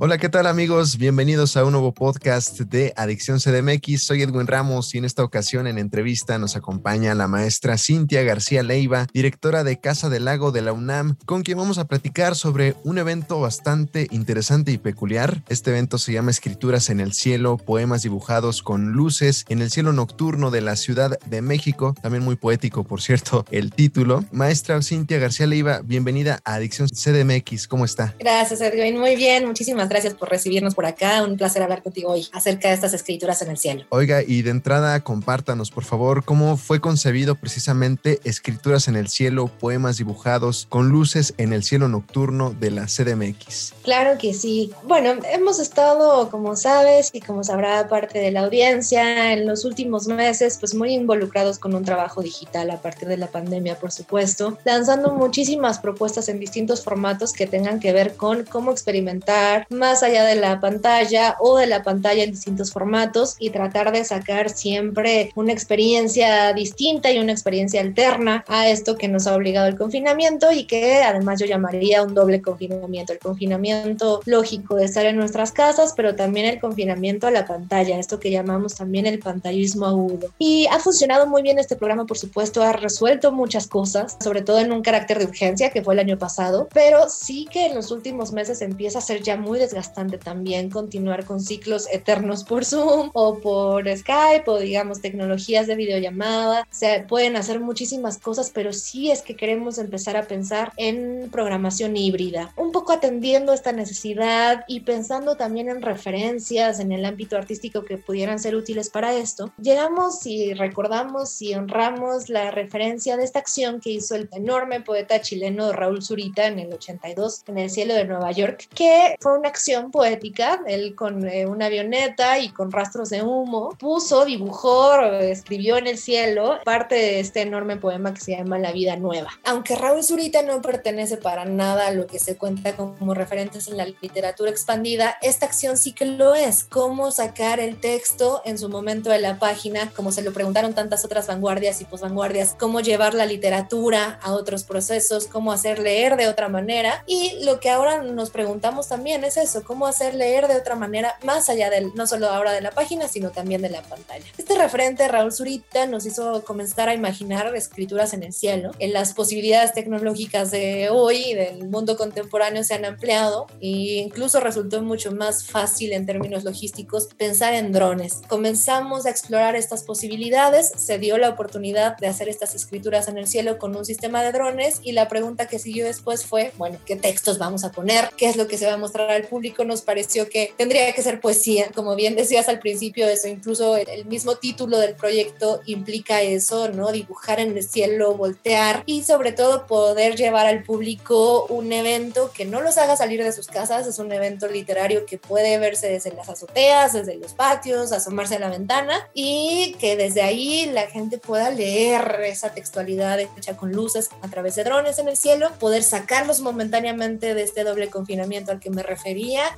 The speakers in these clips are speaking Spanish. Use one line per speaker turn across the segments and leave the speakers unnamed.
Hola, ¿qué tal amigos? Bienvenidos a un nuevo podcast de Adicción CDMX. Soy Edwin Ramos y en esta ocasión en entrevista nos acompaña la maestra Cintia García Leiva, directora de Casa del Lago de la UNAM, con quien vamos a platicar sobre un evento bastante interesante y peculiar. Este evento se llama Escrituras en el Cielo, poemas dibujados con luces en el cielo nocturno de la Ciudad de México. También muy poético, por cierto, el título. Maestra Cintia García Leiva, bienvenida a Adicción CDMX. ¿Cómo está?
Gracias, Edwin. Muy bien, muchísimas gracias por recibirnos por acá. Un placer hablar contigo hoy acerca de estas escrituras en el cielo.
Oiga, y de entrada compártanos, por favor, cómo fue concebido precisamente Escrituras en el cielo, poemas dibujados con luces en el cielo nocturno de la CDMX.
Claro que sí. Bueno, hemos estado, como sabes y como sabrá parte de la audiencia, en los últimos meses, pues muy involucrados con un trabajo digital a partir de la pandemia, por supuesto, lanzando muchísimas propuestas en distintos formatos que tengan que ver con cómo experimentar más allá de la pantalla o de la pantalla en distintos formatos y tratar de sacar siempre una experiencia distinta y una experiencia alterna a esto que nos ha obligado el confinamiento y que además yo llamaría un doble confinamiento, el confinamiento lógico de estar en nuestras casas, pero también el confinamiento a la pantalla, esto que llamamos también el pantallismo agudo. Y ha funcionado muy bien este programa, por supuesto, ha resuelto muchas cosas, sobre todo en un carácter de urgencia que fue el año pasado, pero sí que en los últimos meses empieza a ser ya muy desgastante también continuar con ciclos eternos por Zoom o por Skype o digamos tecnologías de videollamada. Se pueden hacer muchísimas cosas, pero sí es que queremos empezar a pensar en programación híbrida, un poco atendiendo esta necesidad y pensando también en referencias en el ámbito artístico que pudieran ser útiles para esto. Llegamos y recordamos y honramos la referencia de esta acción que hizo el enorme poeta chileno Raúl Zurita en el 82 en el cielo de Nueva York, que fue una acción poética, él con eh, una avioneta y con rastros de humo, puso, dibujó, escribió en el cielo parte de este enorme poema que se llama La vida nueva. Aunque Raúl Zurita no pertenece para nada a lo que se cuenta como referentes en la literatura expandida, esta acción sí que lo es. Cómo sacar el texto en su momento de la página, como se lo preguntaron tantas otras vanguardias y posvanguardias, cómo llevar la literatura a otros procesos, cómo hacer leer de otra manera. Y lo que ahora nos preguntamos también es eso, cómo hacer leer de otra manera más allá del, no solo ahora de la página, sino también de la pantalla. Este referente, Raúl Zurita, nos hizo comenzar a imaginar escrituras en el cielo. En las posibilidades tecnológicas de hoy, del mundo contemporáneo, se han ampliado e incluso resultó mucho más fácil en términos logísticos pensar en drones. Comenzamos a explorar estas posibilidades, se dio la oportunidad de hacer estas escrituras en el cielo con un sistema de drones y la pregunta que siguió después fue, bueno, ¿qué textos vamos a poner? ¿Qué es lo que se va a mostrar al público? Nos pareció que tendría que ser poesía, como bien decías al principio, eso incluso el mismo título del proyecto implica eso, ¿no? Dibujar en el cielo, voltear y sobre todo poder llevar al público un evento que no los haga salir de sus casas, es un evento literario que puede verse desde las azoteas, desde los patios, asomarse a la ventana y que desde ahí la gente pueda leer esa textualidad hecha con luces a través de drones en el cielo, poder sacarlos momentáneamente de este doble confinamiento al que me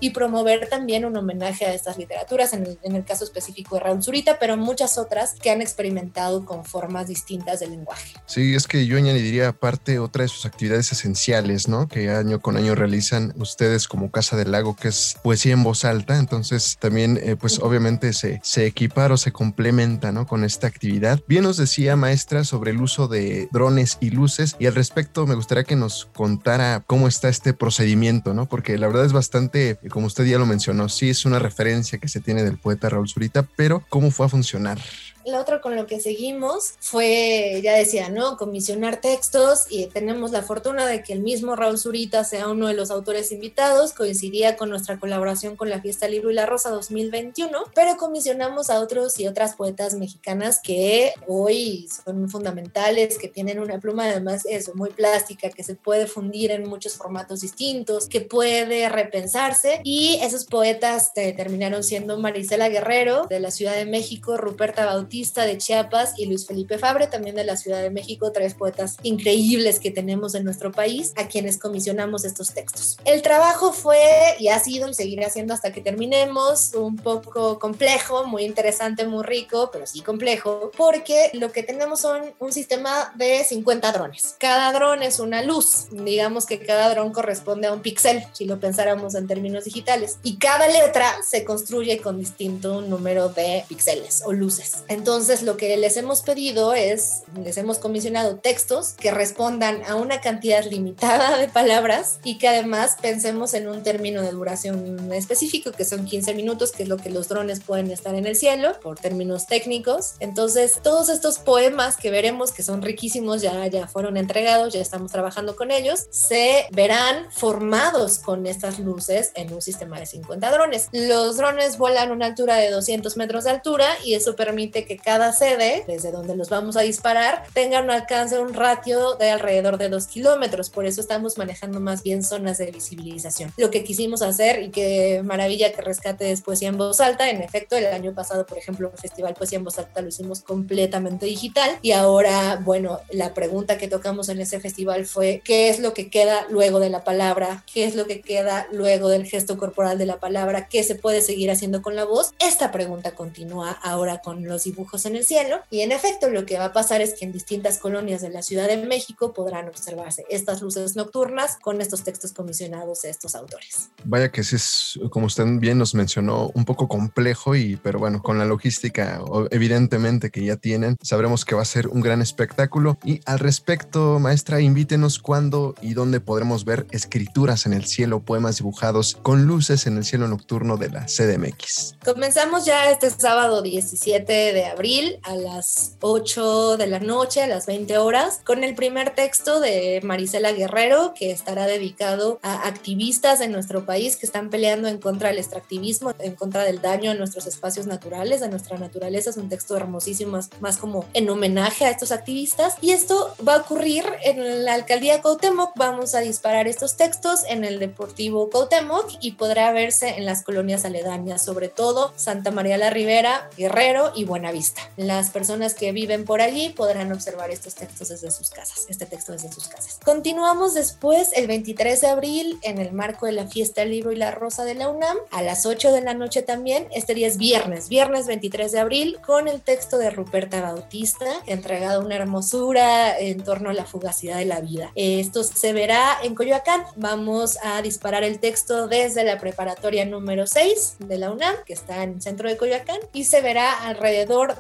y promover también un homenaje a estas literaturas, en el, en el caso específico de Raúl Zurita, pero muchas otras que han experimentado con formas distintas del lenguaje.
Sí, es que yo añadiría aparte otra de sus actividades esenciales, ¿no? Que año con año realizan ustedes como Casa del Lago, que es poesía en voz alta, entonces también eh, pues obviamente se, se equipara o se complementa, ¿no? Con esta actividad. Bien nos decía maestra sobre el uso de drones y luces y al respecto me gustaría que nos contara cómo está este procedimiento, ¿no? Porque la verdad es bastante, como usted ya lo mencionó, sí es una referencia que se tiene del poeta Raúl Zurita, pero ¿cómo fue a funcionar?
Lo otro con lo que seguimos fue, ya decía, ¿no? Comisionar textos y tenemos la fortuna de que el mismo Raúl Zurita sea uno de los autores invitados, coincidía con nuestra colaboración con la Fiesta Libro y la Rosa 2021, pero comisionamos a otros y otras poetas mexicanas que hoy son fundamentales, que tienen una pluma además eso, muy plástica, que se puede fundir en muchos formatos distintos, que puede repensarse y esos poetas terminaron siendo Marisela Guerrero de la Ciudad de México, Ruperta Bautista, Bautista de Chiapas y Luis Felipe Fabre, también de la Ciudad de México, tres poetas increíbles que tenemos en nuestro país, a quienes comisionamos estos textos. El trabajo fue y ha sido y seguirá siendo hasta que terminemos un poco complejo, muy interesante, muy rico, pero sí complejo, porque lo que tenemos son un sistema de 50 drones. Cada dron es una luz, digamos que cada dron corresponde a un píxel, si lo pensáramos en términos digitales, y cada letra se construye con distinto número de píxeles o luces. Entonces, lo que les hemos pedido es, les hemos comisionado textos que respondan a una cantidad limitada de palabras y que además pensemos en un término de duración específico, que son 15 minutos, que es lo que los drones pueden estar en el cielo, por términos técnicos. Entonces, todos estos poemas que veremos, que son riquísimos, ya, ya fueron entregados, ya estamos trabajando con ellos, se verán formados con estas luces en un sistema de 50 drones. Los drones vuelan a una altura de 200 metros de altura y eso permite que cada sede, desde donde los vamos a disparar, tenga un alcance, un ratio de alrededor de 2 kilómetros. Por eso estamos manejando más bien zonas de visibilización. Lo que quisimos hacer y que maravilla que rescate después y en voz alta, en efecto, el año pasado, por ejemplo, el Festival Poesía en Voz Alta lo hicimos completamente digital y ahora, bueno, la pregunta que tocamos en ese festival fue ¿qué es lo que queda luego de la palabra? ¿Qué es lo que queda luego del gesto corporal de la palabra? ¿Qué se puede seguir haciendo con la voz? Esta pregunta continúa ahora con los dibujos en el cielo y en efecto lo que va a pasar es que en distintas colonias de la Ciudad de México podrán observarse estas luces nocturnas con estos textos comisionados de estos autores.
Vaya que ese es, como usted bien nos mencionó, un poco complejo y pero bueno, con la logística evidentemente que ya tienen, sabremos que va a ser un gran espectáculo y al respecto, maestra, invítenos cuándo y dónde podremos ver escrituras en el cielo, poemas dibujados con luces en el cielo nocturno de la CDMX.
Comenzamos ya este sábado 17 de abril a las 8 de la noche, a las 20 horas, con el primer texto de Marisela Guerrero, que estará dedicado a activistas en nuestro país que están peleando en contra del extractivismo, en contra del daño a nuestros espacios naturales, a nuestra naturaleza. Es un texto hermosísimo, más, como en homenaje a estos activistas. Y esto va a ocurrir en la alcaldía Cuauhtémoc. Vamos a disparar estos textos en el Deportivo Cuauhtémoc y podrá verse en las colonias aledañas, sobre todo Santa María la Ribera, Guerrero y Buenavista. Las personas que viven por allí podrán observar estos textos desde sus casas, este texto desde sus casas. Continuamos después el 23 de abril en el marco de la fiesta del libro y la rosa de la UNAM a las 8 de la noche también. Este día es viernes, viernes 23 de abril con el texto de Ruperta Bautista, entregado una hermosura en torno a la fugacidad de la vida. Esto se verá en Coyoacán. Vamos a disparar el texto desde la preparatoria número 6 de la UNAM, que está en el centro de Coyoacán, y se verá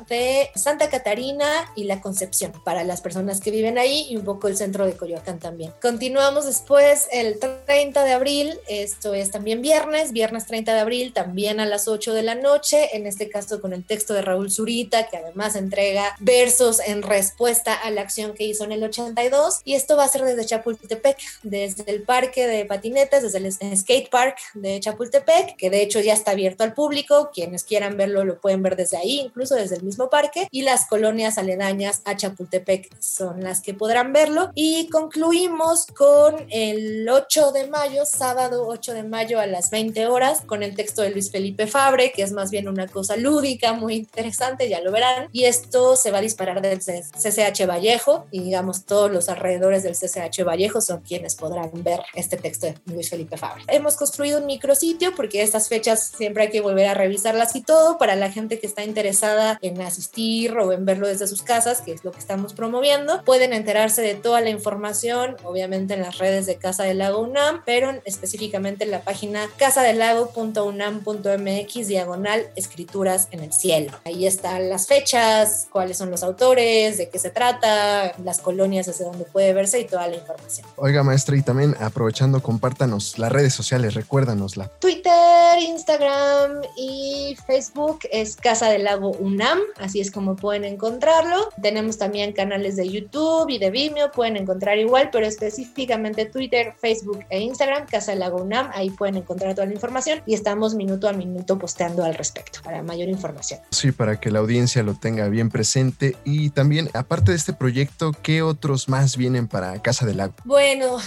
de Santa Catarina y la Concepción, para las personas que viven ahí y un poco el centro de Coyoacán también. Continuamos después el 30 de abril, esto es también viernes, viernes 30 de abril, también a las 8 de la noche, en este caso con el texto de Raúl Zurita, que además entrega versos en respuesta a la acción que hizo en el 82, y esto va a ser desde Chapultepec, desde el parque de patinetas, desde el skate park de Chapultepec, que de hecho ya está abierto al público, quienes quieran verlo lo pueden ver desde ahí, incluso desde el mismo parque, y las colonias aledañas a Chapultepec son las que podrán verlo. Y concluimos con el 8 de mayo, sábado 8 de mayo a las 20 horas, con el texto de Luis Felipe Fabre, que es más bien una cosa lúdica, muy interesante, ya lo verán. Y esto se va a disparar desde CCH Vallejo, y digamos todos los alrededores del CCH Vallejo son quienes podrán ver este texto de Luis Felipe Fabre. Hemos construido un micrositio porque estas fechas siempre hay que volver a revisarlas y todo para la gente que está interesada en asistir o en verlo desde sus casas, que es lo que estamos promoviendo. Pueden enterarse de toda la información, obviamente en las redes de Casa del Lago UNAM, pero específicamente en la página casadelago.unam.mx diagonal escrituras en el cielo. Ahí están las fechas, cuáles son los autores, de qué se trata, las colonias desde donde puede verse y toda la información.
Oiga, maestra, y también aprovechando, compártanos las redes sociales, recuérdanosla.
Twitter, Instagram y Facebook es Casa del Lago UNAM, así es como pueden encontrarlo. Tenemos también canales de YouTube y de Vimeo, pueden encontrar igual, pero específicamente Twitter, Facebook e Instagram, Casa del Lago UNAM, ahí pueden encontrar toda la información y estamos minuto a minuto posteando al respecto para mayor información.
Sí, para que la audiencia lo tenga bien presente y también, aparte de este proyecto, ¿qué otros más vienen para Casa del Lago?
Bueno,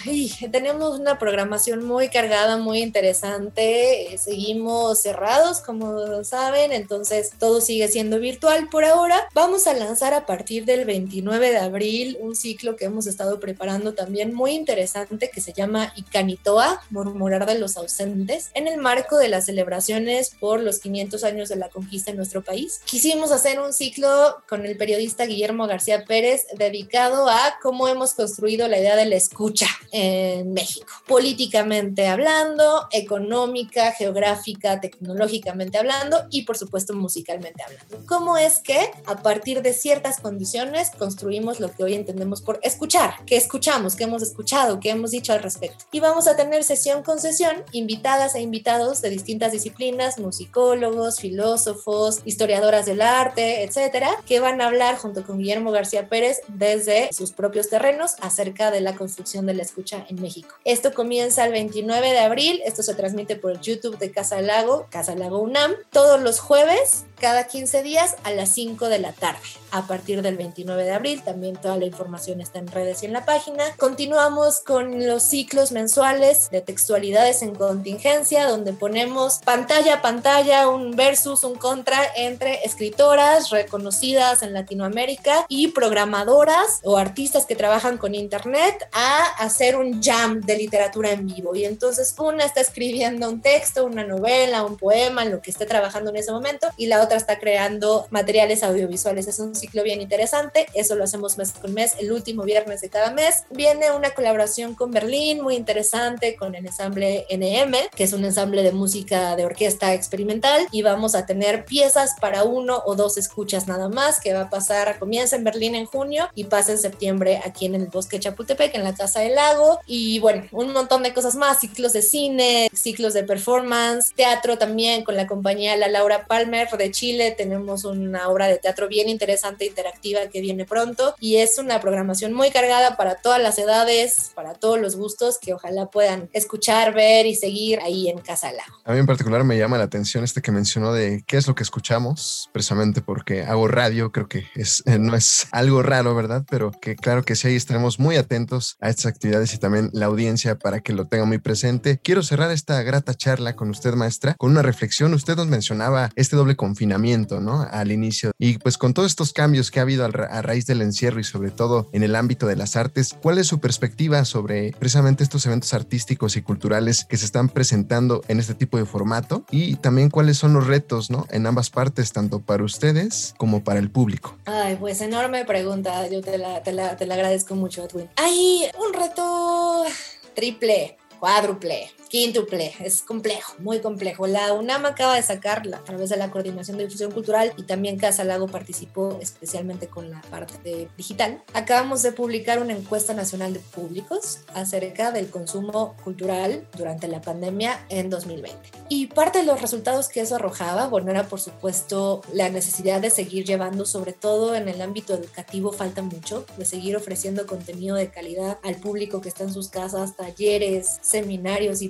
tenemos una programación muy cargada, muy interesante, seguimos cerrados, como saben, entonces todo sigue siendo virtual virtual por ahora. Vamos a lanzar a partir del 29 de abril un ciclo que hemos estado preparando también muy interesante que se llama Icanitoa, murmurar de los ausentes, en el marco de las celebraciones por los 500 años de la conquista en nuestro país. Quisimos hacer un ciclo con el periodista Guillermo García Pérez dedicado a cómo hemos construido la idea de la escucha en México, políticamente hablando, económica, geográfica, tecnológicamente hablando y por supuesto musicalmente hablando. ¿Cómo es que a partir de ciertas condiciones construimos lo que hoy entendemos por escuchar? ¿Qué escuchamos? ¿Qué hemos escuchado? ¿Qué hemos dicho al respecto? Y vamos a tener sesión con sesión, invitadas e invitados de distintas disciplinas, musicólogos, filósofos, historiadoras del arte, etcétera, que van a hablar junto con Guillermo García Pérez desde sus propios terrenos acerca de la construcción de la escucha en México. Esto comienza el 29 de abril, esto se transmite por YouTube de Casa Lago, Casa Lago UNAM, todos los jueves cada 15 días a las 5 de la tarde. A partir del 29 de abril, también toda la información está en redes y en la página. Continuamos con los ciclos mensuales de textualidades en contingencia, donde ponemos pantalla a pantalla, un versus, un contra entre escritoras reconocidas en Latinoamérica y programadoras o artistas que trabajan con Internet a hacer un jam de literatura en vivo. Y entonces una está escribiendo un texto, una novela, un poema, lo que esté trabajando en ese momento, y la otra está creando materiales audiovisuales. Es un ciclo bien interesante, eso lo hacemos mes con mes, el último viernes de cada mes. Viene una colaboración con Berlín muy interesante, con el ensamble NM, que es un ensamble de música de orquesta experimental, y vamos a tener piezas para uno o dos escuchas nada más, que va a pasar, comienza en Berlín en junio y pasa en septiembre aquí en el Bosque Chapultepec, en la Casa del Lago, y bueno, un montón de cosas más, ciclos de cine, ciclos de performance, teatro también con la compañía La Laura Palmer de Chile tenemos una obra de teatro bien interesante, interactiva, que viene pronto y es una programación muy cargada para todas las edades, para todos los gustos, que ojalá puedan escuchar, ver y seguir ahí en Casa.
A mí en particular me llama la atención este que mencionó de qué es lo que escuchamos, precisamente porque hago radio, creo que es, eh, no es algo raro, ¿verdad? Pero que claro que sí, ahí estaremos muy atentos a estas actividades y también la audiencia para que lo tenga muy presente. Quiero cerrar esta grata charla con usted, maestra, con una reflexión. Usted nos mencionaba este doble confinamiento ¿no? Al inicio. Y pues con todos estos cambios que ha habido a raíz del encierro y sobre todo en el ámbito de las artes, ¿cuál es su perspectiva sobre precisamente estos eventos artísticos y culturales que se están presentando en este tipo de formato? Y también cuáles son los retos, ¿no? En ambas partes, tanto para ustedes como para el público.
Ay, pues enorme pregunta. Yo te la, te la, te la agradezco mucho, Edwin. Hay un reto triple, cuádruple, quíntuple, es complejo, muy complejo. La UNAM acaba de sacarla a través de la Coordinación de Difusión Cultural y también Casa Lago participó especialmente con la parte digital. Acabamos de publicar una encuesta nacional de públicos acerca del consumo cultural durante la pandemia en 2020. Y parte de los resultados que eso arrojaba, bueno, era por supuesto la necesidad de seguir llevando, sobre todo en el ámbito educativo, falta mucho, de seguir ofreciendo contenido de calidad al público que está en sus casas, talleres, seminarios y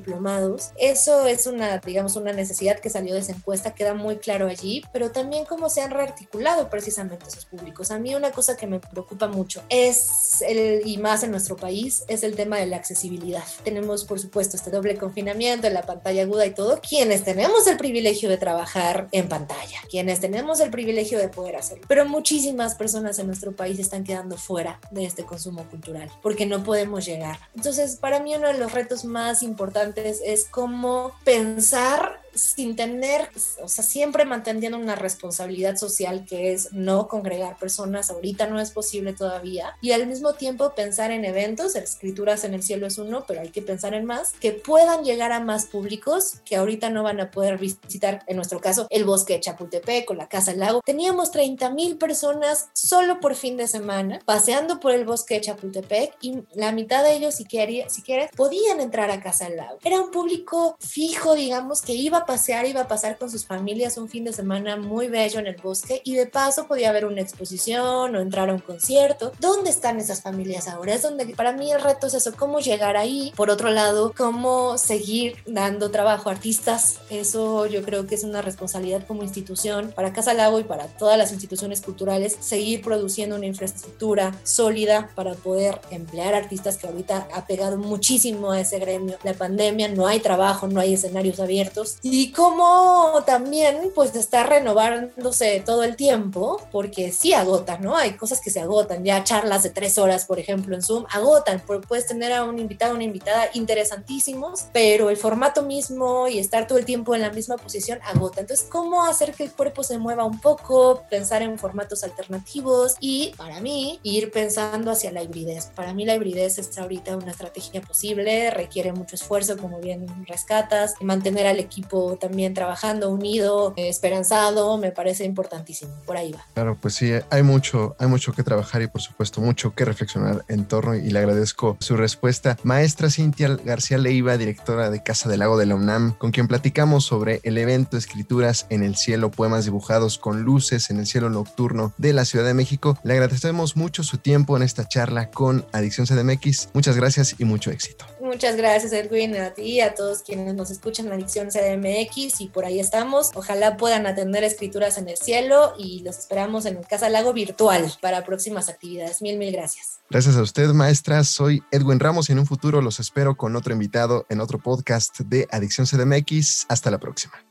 eso es una, digamos, una necesidad que salió de esa encuesta, queda muy claro allí, pero también cómo se han rearticulado precisamente esos públicos. A mí una cosa que me preocupa mucho es, el, y más en nuestro país, es el tema de la accesibilidad. Tenemos, por supuesto, este doble confinamiento, la pantalla aguda y todo, quienes tenemos el privilegio de trabajar en pantalla, quienes tenemos el privilegio de poder hacerlo, pero muchísimas personas en nuestro país están quedando fuera de este consumo cultural porque no podemos llegar. Entonces, para mí uno de los retos más importantes es como pensar sin tener, o sea, siempre manteniendo una responsabilidad social que es no congregar personas, ahorita no es posible todavía, y al mismo tiempo pensar en eventos, escrituras en el cielo es uno, pero hay que pensar en más, que puedan llegar a más públicos que ahorita no van a poder visitar, en nuestro caso, el bosque de Chapultepec o la Casa del Lago. Teníamos 30 mil personas solo por fin de semana paseando por el bosque de Chapultepec y la mitad de ellos, si, quería, si quieres, podían entrar a Casa del Lago. Era un público fijo, digamos, que iba a pasear, iba a pasar con sus familias un fin de semana muy bello en el bosque y de paso podía haber una exposición o entrar a un concierto. ¿Dónde están esas familias ahora? Es donde para mí el reto es eso, cómo llegar ahí. Por otro lado, cómo seguir dando trabajo a artistas. Eso yo creo que es una responsabilidad como institución para Casa Lago y para todas las instituciones culturales, seguir produciendo una infraestructura sólida para poder emplear artistas que ahorita ha pegado muchísimo a ese gremio. La pandemia, no hay trabajo, no hay escenarios abiertos y cómo también pues está renovándose todo el tiempo, porque sí agota, ¿no? Hay cosas que se agotan, ya charlas de tres horas, por ejemplo, en Zoom, agotan, puedes tener a un invitado, una invitada interesantísimos, pero el formato mismo y estar todo el tiempo en la misma posición agota. Entonces, ¿cómo hacer que el cuerpo se mueva un poco, pensar en formatos alternativos y para mí ir pensando hacia la hibridez? Para mí la hibridez es ahorita una estrategia posible, requiere mucho esfuerzo, como bien rescatas, mantener al equipo también trabajando unido, esperanzado, me parece importantísimo. Por ahí va.
Claro, pues sí, hay mucho, hay mucho que trabajar y por supuesto mucho que reflexionar en torno y le agradezco su respuesta. Maestra Cintia García Leiva, directora de Casa del Lago de la UNAM, con quien platicamos sobre el evento Escrituras en el Cielo, poemas dibujados con luces en el cielo nocturno de la Ciudad de México. Le agradecemos mucho su tiempo en esta charla con Adicción CDMX. Muchas gracias y mucho éxito.
Muchas gracias Edwin, a ti a todos quienes nos escuchan en Adicción CDMX y por ahí estamos. Ojalá puedan atender escrituras en el cielo y los esperamos en Casa Lago virtual para próximas actividades. Mil, mil gracias.
Gracias a usted, maestra. Soy Edwin Ramos y en un futuro los espero con otro invitado en otro podcast de Adicción CDMX. Hasta la próxima.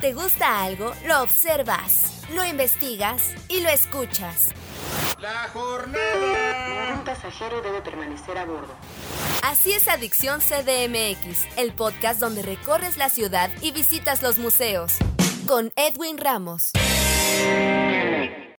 Te gusta algo, lo observas, lo investigas y lo escuchas.
La jornada.
Un pasajero debe permanecer a bordo.
Así es Adicción CDMX, el podcast donde recorres la ciudad y visitas los museos. Con Edwin Ramos.